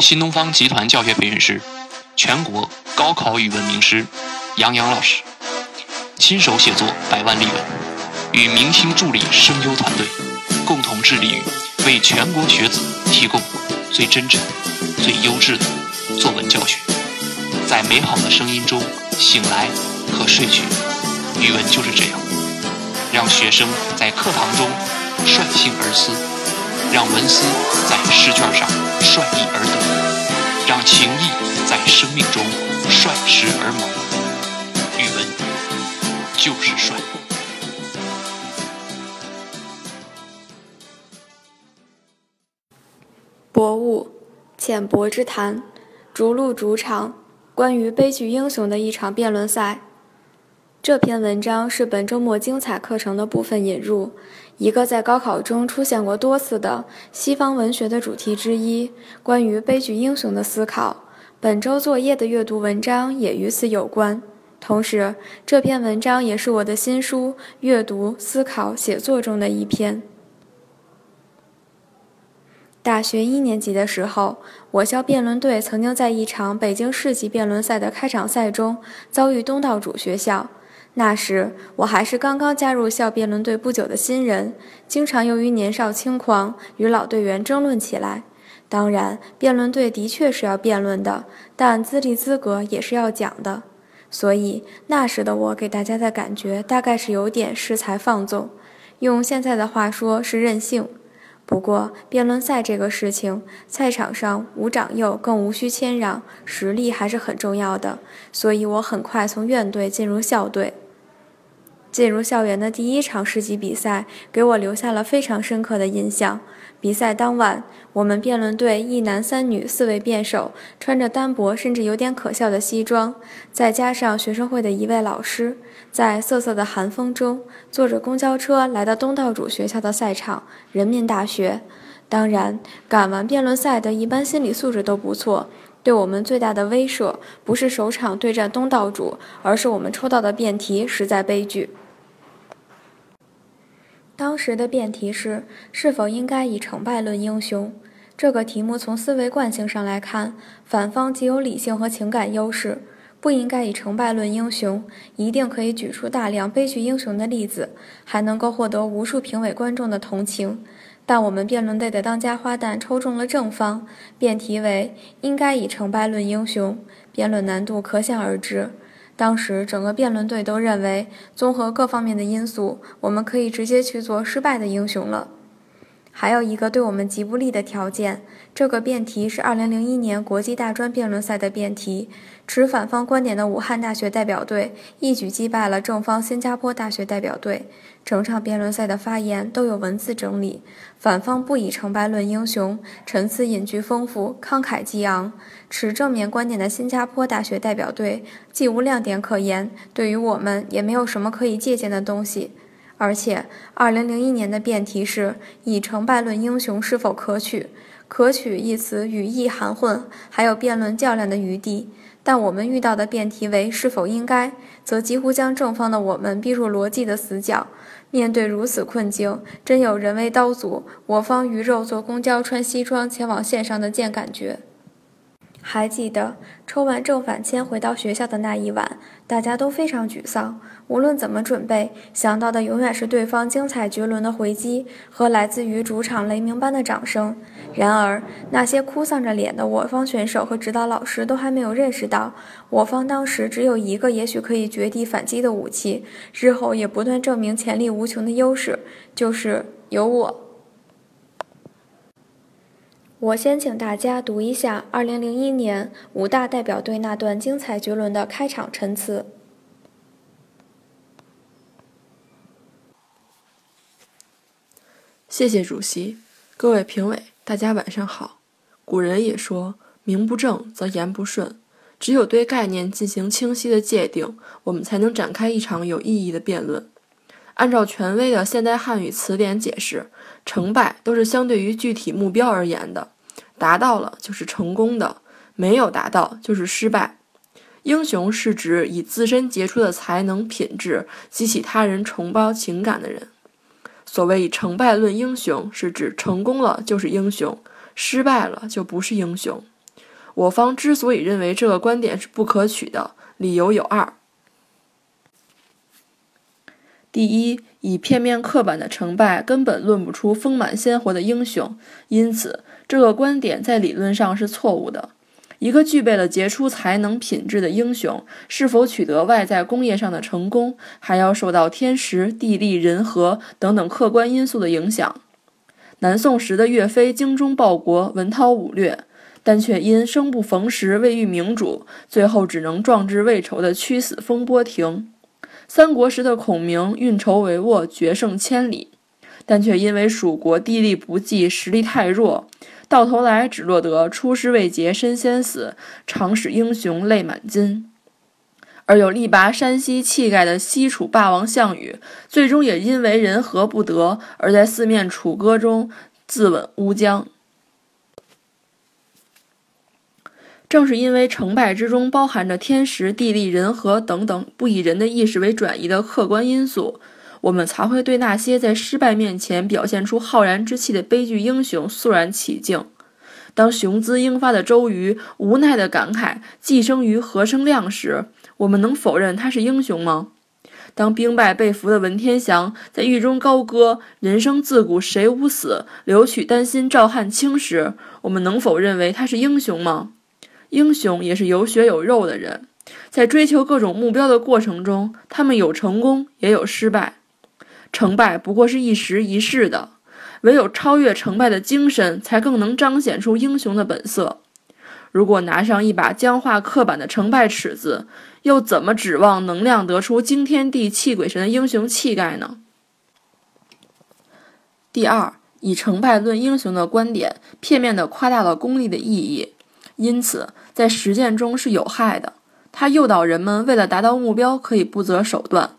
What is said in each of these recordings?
新东方集团教学培训师、全国高考语文名师杨洋老师，亲手写作百万例文，与明星助理声优团队共同致力于为全国学子提供最真诚、最优质的作文教学。在美好的声音中醒来和睡去，语文就是这样，让学生在课堂中率性而思，让文思在试卷上率意而得，让情谊在生命中率时而萌。语文就是帅。博物，浅薄之谈，逐鹿逐场。关于悲剧英雄的一场辩论赛。这篇文章是本周末精彩课程的部分引入，一个在高考中出现过多次的西方文学的主题之一——关于悲剧英雄的思考。本周作业的阅读文章也与此有关。同时，这篇文章也是我的新书《阅读、思考、写作》中的一篇。大学一年级的时候，我校辩论队曾经在一场北京市级辩论赛的开场赛中遭遇东道主学校。那时我还是刚刚加入校辩论队不久的新人，经常由于年少轻狂与老队员争论起来。当然，辩论队的确是要辩论的，但资历资格也是要讲的。所以那时的我给大家的感觉大概是有点恃才放纵，用现在的话说是任性。不过，辩论赛这个事情，赛场上无长幼，更无需谦让，实力还是很重要的。所以我很快从院队进入校队。进入校园的第一场市级比赛，给我留下了非常深刻的印象。比赛当晚，我们辩论队一男三女四位辩手，穿着单薄甚至有点可笑的西装，再加上学生会的一位老师，在瑟瑟的寒风中，坐着公交车来到东道主学校的赛场——人民大学。当然，赶完辩论赛的一般心理素质都不错。对我们最大的威慑，不是首场对战东道主，而是我们抽到的辩题实在悲剧。当时的辩题是：是否应该以成败论英雄？这个题目从思维惯性上来看，反方既有理性和情感优势，不应该以成败论英雄，一定可以举出大量悲剧英雄的例子，还能够获得无数评委观众的同情。但我们辩论队的当家花旦抽中了正方，辩题为“应该以成败论英雄”，辩论难度可想而知。当时整个辩论队都认为，综合各方面的因素，我们可以直接去做失败的英雄了。还有一个对我们极不利的条件，这个辩题是2001年国际大专辩论赛的辩题。持反方观点的武汉大学代表队一举击败了正方新加坡大学代表队。整场辩论赛的发言都有文字整理，反方不以成败论英雄，陈词引句丰富，慷慨激昂。持正面观点的新加坡大学代表队既无亮点可言，对于我们也没有什么可以借鉴的东西。而且，2001年的辩题是以成败论英雄是否可取？可取一词语义含混，还有辩论较量的余地。但我们遇到的辩题为是否应该，则几乎将正方的我们逼入逻辑的死角。面对如此困境，真有人为刀俎，我方鱼肉坐公交穿西装前往线上的贱感觉。还记得抽完正反签回到学校的那一晚，大家都非常沮丧。无论怎么准备，想到的永远是对方精彩绝伦的回击和来自于主场雷鸣般的掌声。然而，那些哭丧着脸的我方选手和指导老师都还没有认识到，我方当时只有一个也许可以绝地反击的武器，日后也不断证明潜力无穷的优势，就是有我。我先请大家读一下2001年五大代表队那段精彩绝伦的开场陈词。谢谢主席，各位评委，大家晚上好。古人也说，名不正则言不顺，只有对概念进行清晰的界定，我们才能展开一场有意义的辩论。按照权威的现代汉语词典解释。成败都是相对于具体目标而言的，达到了就是成功的，没有达到就是失败。英雄是指以自身杰出的才能品质激起他人崇高情感的人。所谓以成败论英雄，是指成功了就是英雄，失败了就不是英雄。我方之所以认为这个观点是不可取的，理由有二：第一，以片面刻板的成败根本论不出丰满鲜活的英雄，因此这个观点在理论上是错误的。一个具备了杰出才能品质的英雄，是否取得外在工业上的成功，还要受到天时、地利、人和等等客观因素的影响。南宋时的岳飞精忠报国，文韬武略，但却因生不逢时，未遇明主，最后只能壮志未酬的屈死风波亭。三国时的孔明运筹帷幄，决胜千里，但却因为蜀国地利不济，实力太弱。到头来只落得出师未捷身先死，常使英雄泪满襟。而有力拔山兮气概的西楚霸王项羽，最终也因为人和不得，而在四面楚歌中自刎乌江。正是因为成败之中包含着天时地利人和等等不以人的意识为转移的客观因素。我们才会对那些在失败面前表现出浩然之气的悲剧英雄肃然起敬。当雄姿英发的周瑜无奈地感慨“既生瑜，何生亮”时，我们能否认他是英雄吗？当兵败被俘的文天祥在狱中高歌“人生自古谁无死，留取丹心照汗青”时，我们能否认为他是英雄吗？英雄也是有血有肉的人，在追求各种目标的过程中，他们有成功，也有失败。成败不过是一时一世的，唯有超越成败的精神，才更能彰显出英雄的本色。如果拿上一把僵化刻板的成败尺子，又怎么指望能量得出惊天地泣鬼神的英雄气概呢？第二，以成败论英雄的观点，片面地夸大了功利的意义，因此在实践中是有害的。它诱导人们为了达到目标，可以不择手段。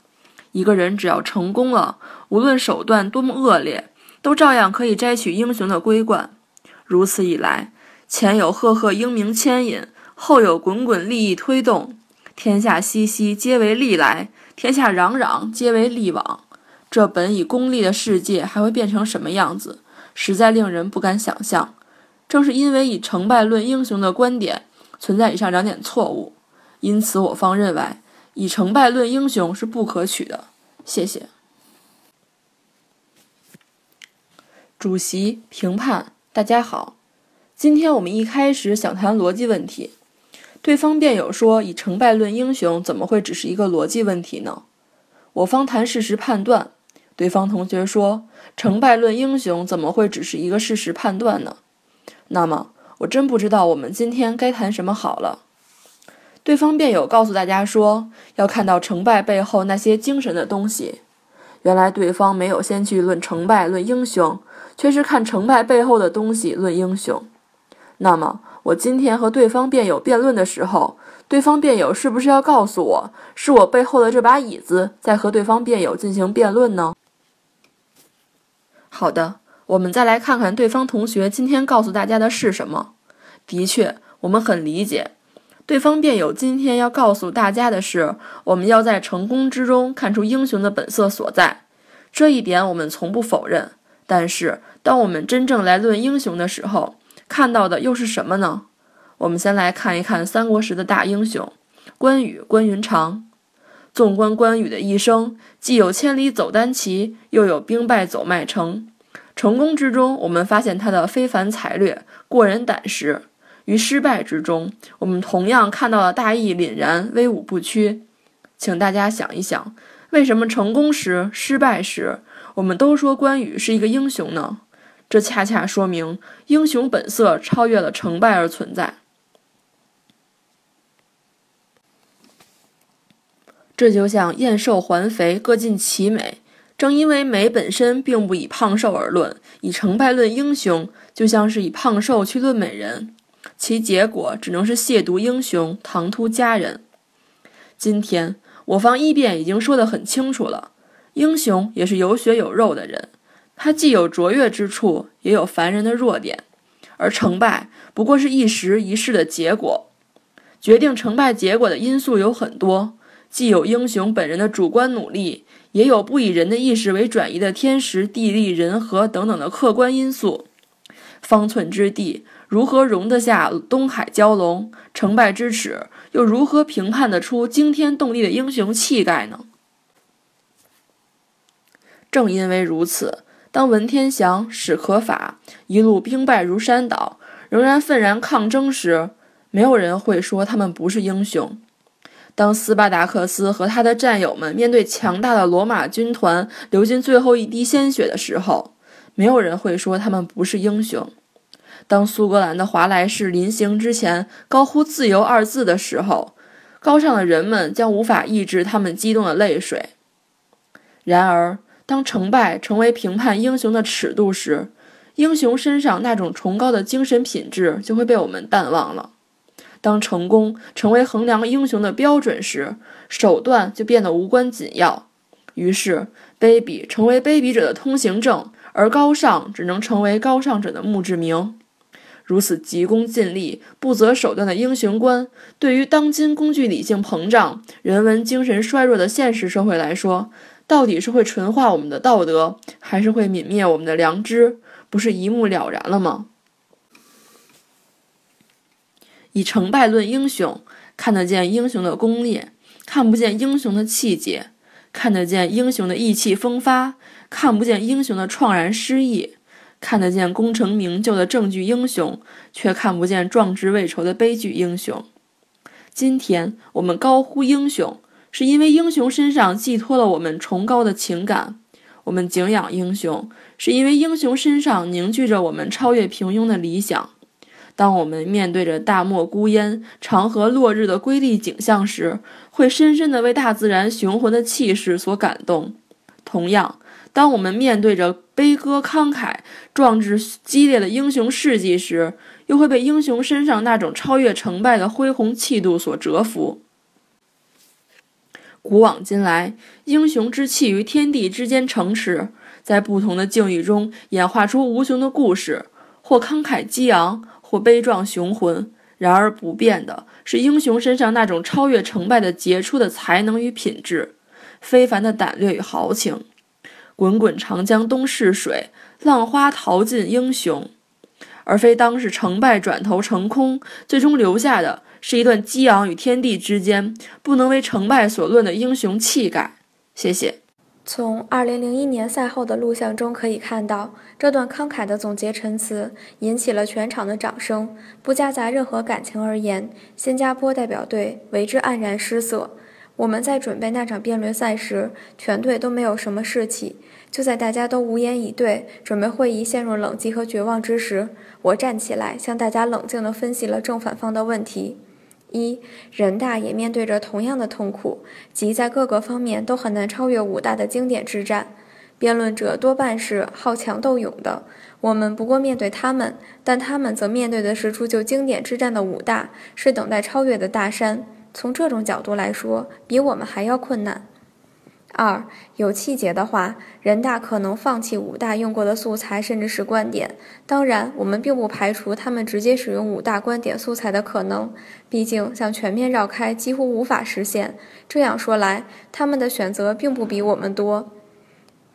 一个人只要成功了，无论手段多么恶劣，都照样可以摘取英雄的桂冠。如此一来，前有赫赫英名牵引，后有滚滚利益推动，天下熙熙皆为利来，天下攘攘皆为利往。这本已功利的世界还会变成什么样子？实在令人不敢想象。正是因为以成败论英雄的观点存在以上两点错误，因此我方认为。以成败论英雄是不可取的。谢谢。主席评判，大家好。今天我们一开始想谈逻辑问题，对方辩友说以成败论英雄怎么会只是一个逻辑问题呢？我方谈事实判断，对方同学说成败论英雄怎么会只是一个事实判断呢？那么我真不知道我们今天该谈什么好了。对方辩友告诉大家说，要看到成败背后那些精神的东西。原来对方没有先去论成败论英雄，却是看成败背后的东西论英雄。那么，我今天和对方辩友辩论的时候，对方辩友是不是要告诉我，是我背后的这把椅子在和对方辩友进行辩论呢？好的，我们再来看看对方同学今天告诉大家的是什么。的确，我们很理解。对方辩友今天要告诉大家的是，我们要在成功之中看出英雄的本色所在，这一点我们从不否认。但是，当我们真正来论英雄的时候，看到的又是什么呢？我们先来看一看三国时的大英雄关羽关云长。纵观关羽的一生，既有千里走单骑，又有兵败走麦城。成功之中，我们发现他的非凡才略、过人胆识。于失败之中，我们同样看到了大义凛然、威武不屈。请大家想一想，为什么成功时、失败时，我们都说关羽是一个英雄呢？这恰恰说明英雄本色超越了成败而存在。这就像燕瘦还肥各尽其美，正因为美本身并不以胖瘦而论，以成败论英雄，就像是以胖瘦去论美人。其结果只能是亵渎英雄，唐突佳人。今天我方一辩已经说得很清楚了，英雄也是有血有肉的人，他既有卓越之处，也有凡人的弱点。而成败不过是一时一世的结果，决定成败结果的因素有很多，既有英雄本人的主观努力，也有不以人的意识为转移的天时地利人和等等的客观因素。方寸之地。如何容得下东海蛟龙？成败之尺又如何评判得出惊天动地的英雄气概呢？正因为如此，当文天祥、史可法一路兵败如山倒，仍然愤然抗争时，没有人会说他们不是英雄。当斯巴达克斯和他的战友们面对强大的罗马军团，流尽最后一滴鲜血的时候，没有人会说他们不是英雄。当苏格兰的华莱士临行之前高呼“自由”二字的时候，高尚的人们将无法抑制他们激动的泪水。然而，当成败成为评判英雄的尺度时，英雄身上那种崇高的精神品质就会被我们淡忘了。当成功成为衡量英雄的标准时，手段就变得无关紧要。于是，卑鄙成为卑鄙者的通行证，而高尚只能成为高尚者的墓志铭。如此急功近利、不择手段的英雄观，对于当今工具理性膨胀、人文精神衰弱的现实社会来说，到底是会纯化我们的道德，还是会泯灭我们的良知？不是一目了然了吗？以成败论英雄，看得见英雄的功烈，看不见英雄的气节；看得见英雄的意气风发，看不见英雄的怆然失意；看得见功成名就的正剧英雄，却看不见壮志未酬的悲剧英雄。今天我们高呼英雄。是因为英雄身上寄托了我们崇高的情感，我们敬仰英雄，是因为英雄身上凝聚着我们超越平庸的理想。当我们面对着大漠孤烟、长河落日的瑰丽景象时，会深深地为大自然雄浑的气势所感动。同样，当我们面对着悲歌慷慨、壮志激烈的英雄事迹时，又会被英雄身上那种超越成败的恢宏气度所折服。古往今来，英雄之气于天地之间城池，在不同的境遇中演化出无穷的故事，或慷慨激昂，或悲壮雄浑。然而不变的是英雄身上那种超越成败的杰出的才能与品质，非凡的胆略与豪情。滚滚长江东逝水，浪花淘尽英雄，而非当是成败转头成空，最终留下的。是一段激昂与天地之间不能为成败所论的英雄气概。谢谢。从2001年赛后的录像中可以看到，这段慷慨的总结陈词引起了全场的掌声，不夹杂任何感情而言。新加坡代表队为之黯然失色。我们在准备那场辩论赛时，全队都没有什么士气。就在大家都无言以对，准备会议陷入冷寂和绝望之时，我站起来，向大家冷静地分析了正反方的问题。一人大也面对着同样的痛苦，即在各个方面都很难超越武大的经典之战。辩论者多半是好强斗勇的，我们不过面对他们，但他们则面对的是铸就经典之战的武大，是等待超越的大山。从这种角度来说，比我们还要困难。二有气节的话，人大可能放弃武大用过的素材，甚至是观点。当然，我们并不排除他们直接使用武大观点素材的可能。毕竟，想全面绕开几乎无法实现。这样说来，他们的选择并不比我们多。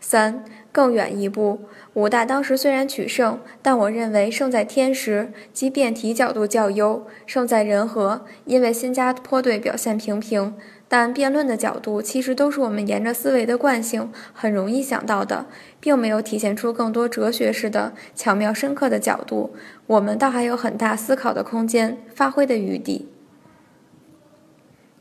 三更远一步，武大当时虽然取胜，但我认为胜在天时，即辩题角度较优；胜在人和，因为新加坡队表现平平。但辩论的角度其实都是我们沿着思维的惯性很容易想到的，并没有体现出更多哲学式的巧妙深刻的角度。我们倒还有很大思考的空间，发挥的余地。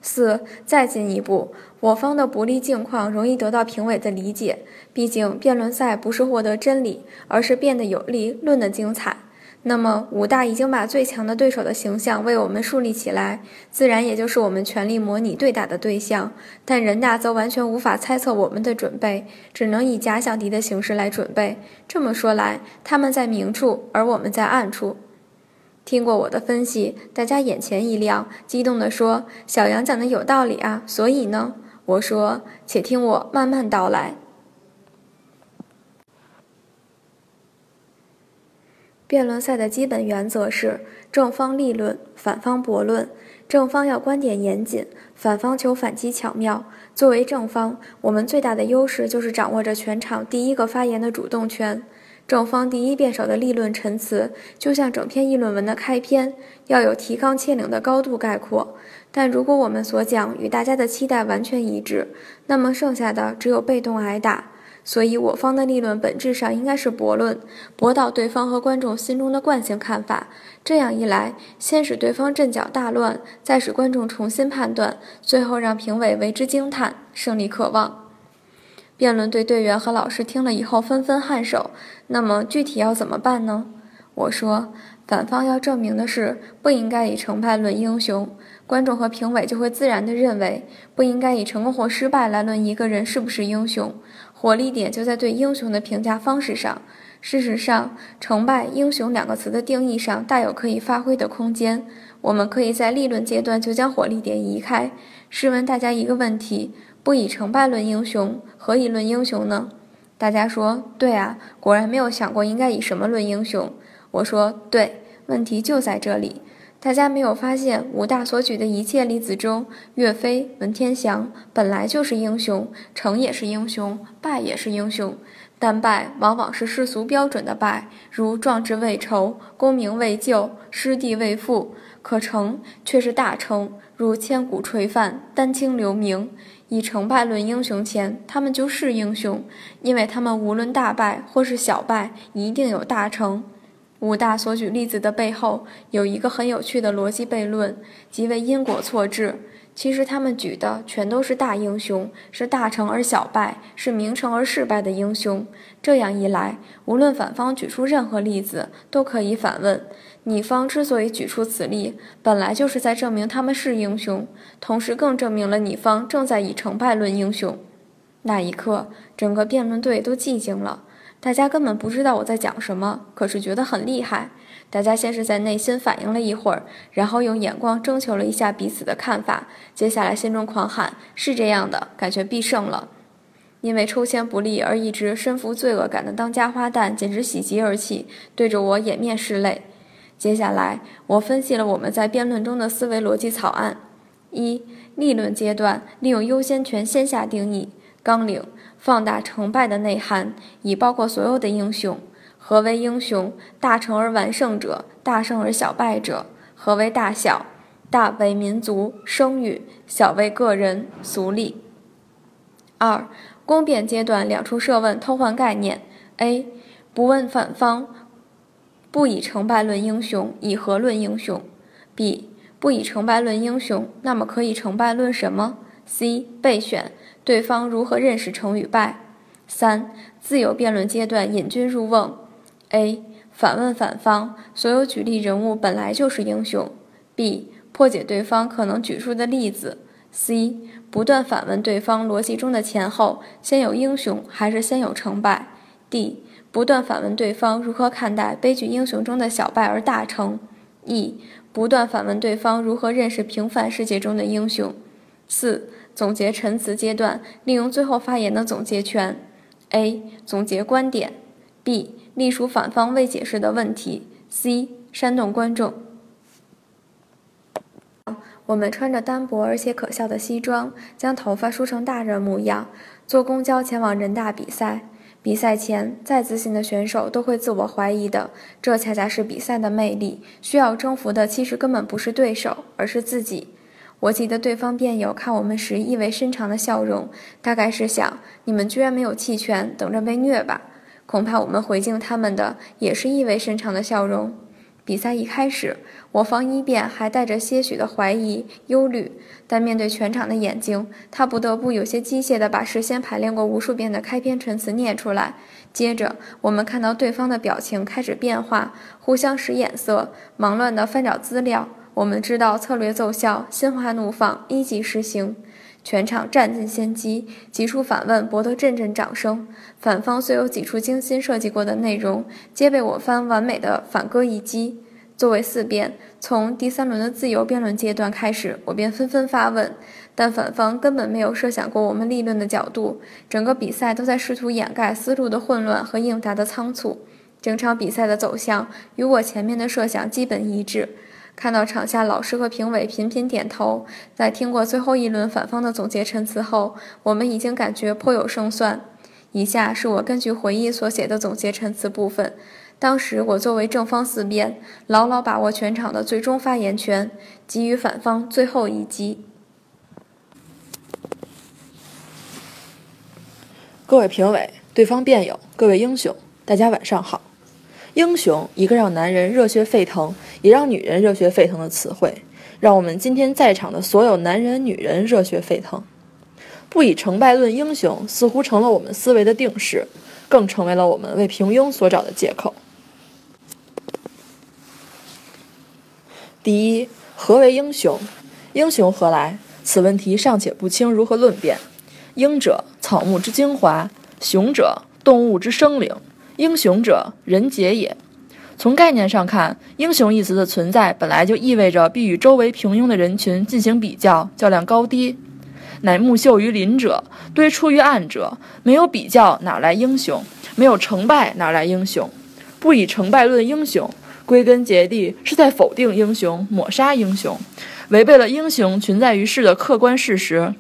四，再进一步，我方的不利境况容易得到评委的理解。毕竟辩论赛不是获得真理，而是辩得有力，论得精彩。那么，武大已经把最强的对手的形象为我们树立起来，自然也就是我们全力模拟对打的对象。但人大则完全无法猜测我们的准备，只能以假想敌的形式来准备。这么说来，他们在明处，而我们在暗处。听过我的分析，大家眼前一亮，激动地说：“小杨讲的有道理啊！”所以呢，我说：“且听我慢慢道来。”辩论赛的基本原则是正方立论，反方驳论。正方要观点严谨，反方求反击巧妙。作为正方，我们最大的优势就是掌握着全场第一个发言的主动权。正方第一辩手的立论陈词，就像整篇议论文的开篇，要有提纲挈领的高度概括。但如果我们所讲与大家的期待完全一致，那么剩下的只有被动挨打。所以我方的立论本质上应该是驳论，驳倒对方和观众心中的惯性看法。这样一来，先使对方阵脚大乱，再使观众重新判断，最后让评委为之惊叹，胜利可望。辩论队队员和老师听了以后纷纷颔首。那么具体要怎么办呢？我说，反方要证明的是不应该以成败论英雄，观众和评委就会自然地认为不应该以成功或失败来论一个人是不是英雄。火力点就在对英雄的评价方式上。事实上，成败英雄两个词的定义上大有可以发挥的空间。我们可以在立论阶段就将火力点移开。试问大家一个问题。不以成败论英雄，何以论英雄呢？大家说对啊，果然没有想过应该以什么论英雄。我说对，问题就在这里。大家没有发现武大所举的一切例子中，岳飞、文天祥本来就是英雄，成也是英雄，败也是英雄，但败往往是世俗标准的败，如壮志未酬、功名未就、失地未复；可成却是大成，如千古垂范、丹青留名。以成败论英雄前，他们就是英雄，因为他们无论大败或是小败，一定有大成。武大所举例子的背后，有一个很有趣的逻辑悖论，即为因果错置。其实他们举的全都是大英雄，是大成而小败，是名成而事败的英雄。这样一来，无论反方举出任何例子，都可以反问：你方之所以举出此例，本来就是在证明他们是英雄，同时更证明了你方正在以成败论英雄。那一刻，整个辩论队都寂静了，大家根本不知道我在讲什么，可是觉得很厉害。大家先是在内心反应了一会儿，然后用眼光征求了一下彼此的看法，接下来心中狂喊：“是这样的，感觉必胜了。”因为抽签不利而一直身负罪恶感的当家花旦简直喜极而泣，对着我掩面拭泪。接下来，我分析了我们在辩论中的思维逻辑草案：一、立论阶段利用优先权先下定义纲领，放大成败的内涵，以包括所有的英雄。何为英雄？大成而完胜者，大胜而小败者。何为大小？大为民族声誉，小为个人俗利。二、公辩阶段两处设问偷换概念：A. 不问反方，不以成败论英雄，以何论英雄？B. 不以成败论英雄，那么可以成败论什么？C. 备选对方如何认识成与败？三、自由辩论阶段引君入瓮。A. 反问反方，所有举例人物本来就是英雄。B. 破解对方可能举出的例子。C. 不断反问对方逻辑中的前后，先有英雄还是先有成败？D. 不断反问对方如何看待悲剧英雄中的小败而大成。E. 不断反问对方如何认识平凡世界中的英雄。四、总结陈词阶段，利用最后发言的总结权。A. 总结观点。B. 隶属反方未解释的问题。C. 煽动观众。我们穿着单薄而且可笑的西装，将头发梳成大人模样，坐公交前往人大比赛。比赛前，再自信的选手都会自我怀疑的。这恰恰是比赛的魅力。需要征服的其实根本不是对手，而是自己。我记得对方辩友看我们时意味深长的笑容，大概是想：你们居然没有弃权，等着被虐吧。恐怕我们回敬他们的也是意味深长的笑容。比赛一开始，我方一辩还带着些许的怀疑、忧虑，但面对全场的眼睛，他不得不有些机械地把事先排练过无数遍的开篇陈词念出来。接着，我们看到对方的表情开始变化，互相使眼色，忙乱地翻找资料。我们知道策略奏效，心花怒放，一级实行。全场占尽先机，几处反问博得阵阵掌声。反方虽有几处精心设计过的内容，皆被我方完美的反戈一击。作为四辩，从第三轮的自由辩论阶段开始，我便纷纷发问，但反方根本没有设想过我们立论的角度。整个比赛都在试图掩盖思路的混乱和应答的仓促。整场比赛的走向与我前面的设想基本一致。看到场下老师和评委频频点头，在听过最后一轮反方的总结陈词后，我们已经感觉颇有胜算。以下是我根据回忆所写的总结陈词部分。当时我作为正方四辩，牢牢把握全场的最终发言权，给予反方最后一击。各位评委、对方辩友、各位英雄，大家晚上好。英雄，一个让男人热血沸腾，也让女人热血沸腾的词汇，让我们今天在场的所有男人、女人热血沸腾。不以成败论英雄，似乎成了我们思维的定式，更成为了我们为平庸所找的借口。第一，何为英雄？英雄何来？此问题尚且不清如何论辩。英者，草木之精华；雄者，动物之生灵；英雄者，人杰也。从概念上看，英雄一词的存在本来就意味着必与周围平庸的人群进行比较，较量高低。乃木秀于林者，堆出于岸者。没有比较，哪来英雄？没有成败，哪来英雄？不以成败论英雄，归根结底是在否定英雄，抹杀英雄，违背了英雄存在于世的客观事实。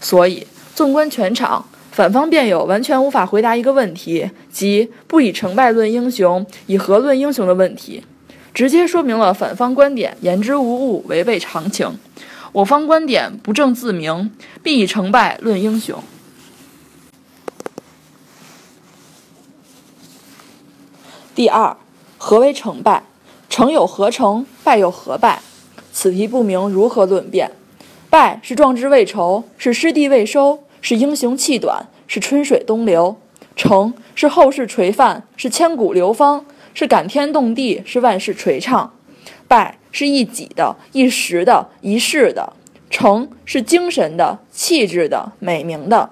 所以，纵观全场，反方辩友完全无法回答一个问题，即不以成败论英雄，以何论英雄的问题，直接说明了反方观点言之无物，违背常情。我方观点不正自明，必以成败论英雄。第二，何为成败？成有何成？败有何败？此题不明，如何论辩？败是壮志未酬，是失地未收，是英雄气短，是春水东流；成是后世垂范，是千古流芳，是感天动地，是万世垂唱。败。是一己的、一时的、一世的；成是精神的、气质的、美名的。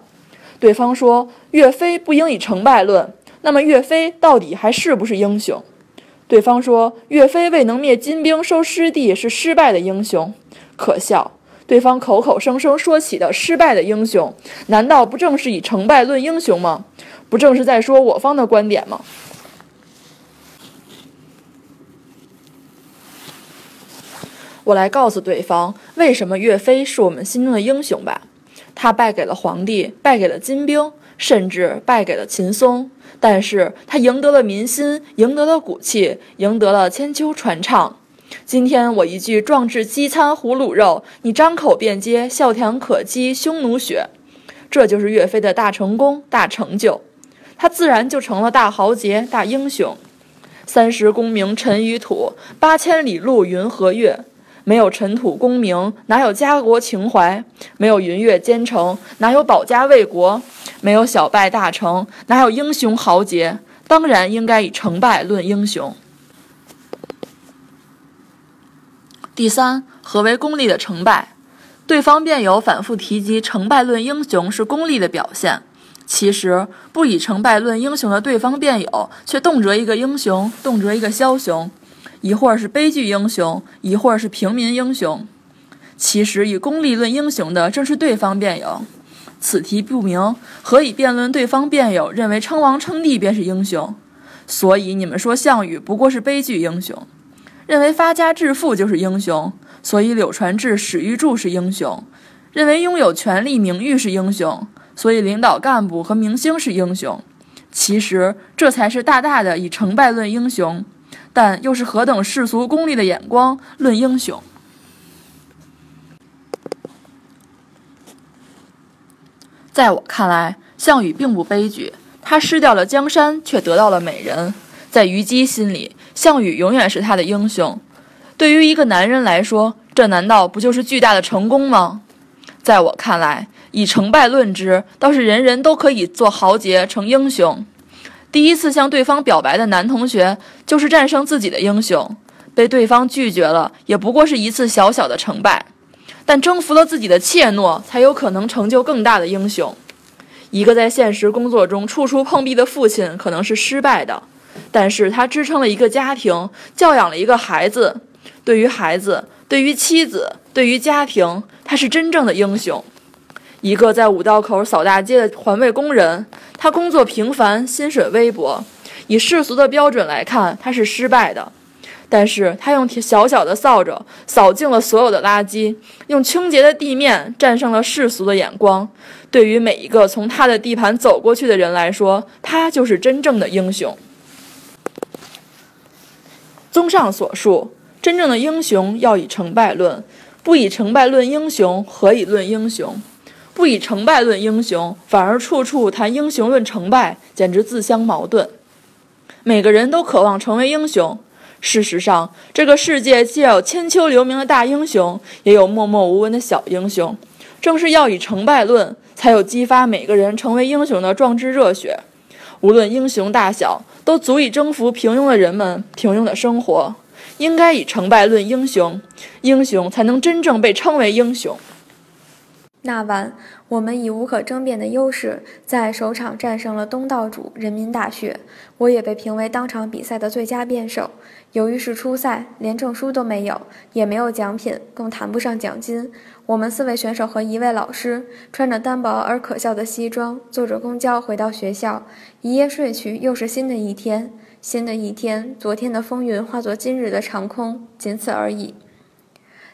对方说岳飞不应以成败论，那么岳飞到底还是不是英雄？对方说岳飞未能灭金兵、收失地是失败的英雄，可笑！对方口口声声说起的失败的英雄，难道不正是以成败论英雄吗？不正是在说我方的观点吗？我来告诉对方，为什么岳飞是我们心中的英雄吧。他败给了皇帝，败给了金兵，甚至败给了秦松，但是他赢得了民心，赢得了骨气，赢得了千秋传唱。今天我一句壮志饥餐胡虏肉，你张口便接笑谈可击匈奴血，这就是岳飞的大成功、大成就，他自然就成了大豪杰、大英雄。三十功名尘与土，八千里路云和月。没有尘土功名，哪有家国情怀？没有云月兼程，哪有保家卫国？没有小败大成，哪有英雄豪杰？当然应该以成败论英雄。第三，何为功利的成败？对方辩友反复提及成败论英雄是功利的表现，其实不以成败论英雄的对方辩友，却动辄一个英雄，动辄一个枭雄。一会儿是悲剧英雄，一会儿是平民英雄。其实以功利论英雄的正是对方辩友。此题不明，何以辩论对方辩友认为称王称帝便是英雄？所以你们说项羽不过是悲剧英雄，认为发家致富就是英雄，所以柳传志、史玉柱是英雄，认为拥有权力名誉是英雄，所以领导干部和明星是英雄。其实这才是大大的以成败论英雄。但又是何等世俗功利的眼光论英雄？在我看来，项羽并不悲剧，他失掉了江山，却得到了美人。在虞姬心里，项羽永远是他的英雄。对于一个男人来说，这难道不就是巨大的成功吗？在我看来，以成败论之，倒是人人都可以做豪杰，成英雄。第一次向对方表白的男同学，就是战胜自己的英雄。被对方拒绝了，也不过是一次小小的成败。但征服了自己的怯懦，才有可能成就更大的英雄。一个在现实工作中处处碰壁的父亲，可能是失败的，但是他支撑了一个家庭，教养了一个孩子。对于孩子，对于妻子，对于家庭，他是真正的英雄。一个在五道口扫大街的环卫工人，他工作平凡，薪水微薄，以世俗的标准来看，他是失败的。但是他用小小的扫帚扫净了所有的垃圾，用清洁的地面战胜了世俗的眼光。对于每一个从他的地盘走过去的人来说，他就是真正的英雄。综上所述，真正的英雄要以成败论，不以成败论英雄，何以论英雄？不以成败论英雄，反而处处谈英雄论成败，简直自相矛盾。每个人都渴望成为英雄。事实上，这个世界既有千秋留名的大英雄，也有默默无闻的小英雄。正是要以成败论，才有激发每个人成为英雄的壮志热血。无论英雄大小，都足以征服平庸的人们、平庸的生活。应该以成败论英雄，英雄才能真正被称为英雄。那晚，我们以无可争辩的优势，在首场战胜了东道主人民大学。我也被评为当场比赛的最佳辩手。由于是初赛，连证书都没有，也没有奖品，更谈不上奖金。我们四位选手和一位老师，穿着单薄而可笑的西装，坐着公交回到学校。一夜睡去，又是新的一天。新的一天，昨天的风云化作今日的长空，仅此而已。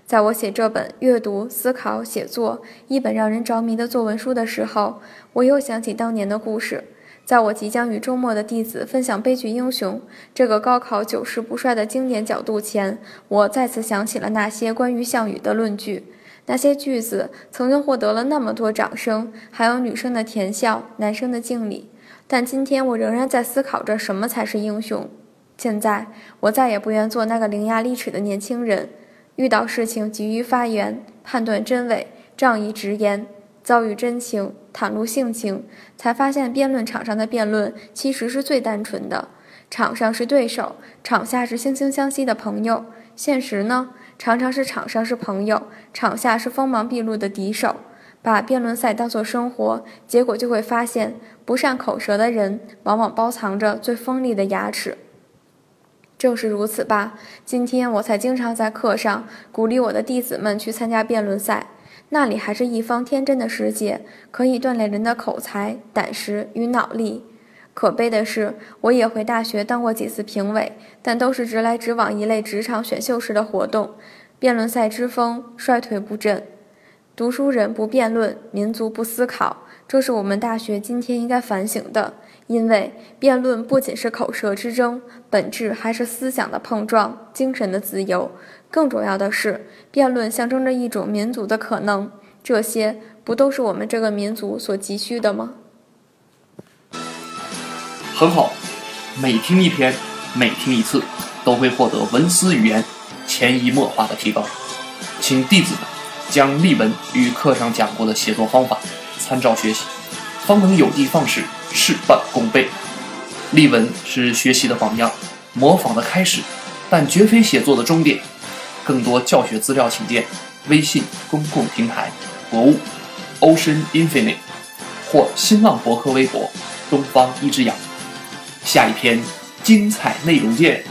在我写这本阅读、思考、写作一本让人着迷的作文书的时候，我又想起当年的故事。在我即将与周末的弟子分享《悲剧英雄》这个高考九十不衰的经典角度前，我再次想起了那些关于项羽的论据。那些句子曾经获得了那么多掌声，还有女生的甜笑、男生的敬礼。但今天我仍然在思考着什么才是英雄。现在，我再也不愿做那个伶牙俐齿的年轻人。遇到事情急于发言，判断真伪，仗义直言，遭遇真情，袒露性情，才发现辩论场上的辩论其实是最单纯的。场上是对手，场下是惺惺相惜的朋友。现实呢，常常是场上是朋友，场下是锋芒毕露的敌手。把辩论赛当作生活，结果就会发现，不善口舌的人往往包藏着最锋利的牙齿。正是如此吧，今天我才经常在课上鼓励我的弟子们去参加辩论赛，那里还是一方天真的世界，可以锻炼人的口才、胆识与脑力。可悲的是，我也回大学当过几次评委，但都是直来直往一类职场选秀式的活动，辩论赛之风衰退不振。读书人不辩论，民族不思考，这是我们大学今天应该反省的。因为辩论不仅是口舌之争，本质还是思想的碰撞、精神的自由。更重要的是，辩论象征着一种民族的可能。这些不都是我们这个民族所急需的吗？很好，每听一篇，每听一次，都会获得文思语言潜移默化的提高。请弟子们将例文与课上讲过的写作方法参照学习，方能有的放矢。事半功倍。例文是学习的榜样，模仿的开始，但绝非写作的终点。更多教学资料，请见微信公共平台“博物 Ocean Infinite” 或新浪博客微博“东方一只羊”。下一篇精彩内容见。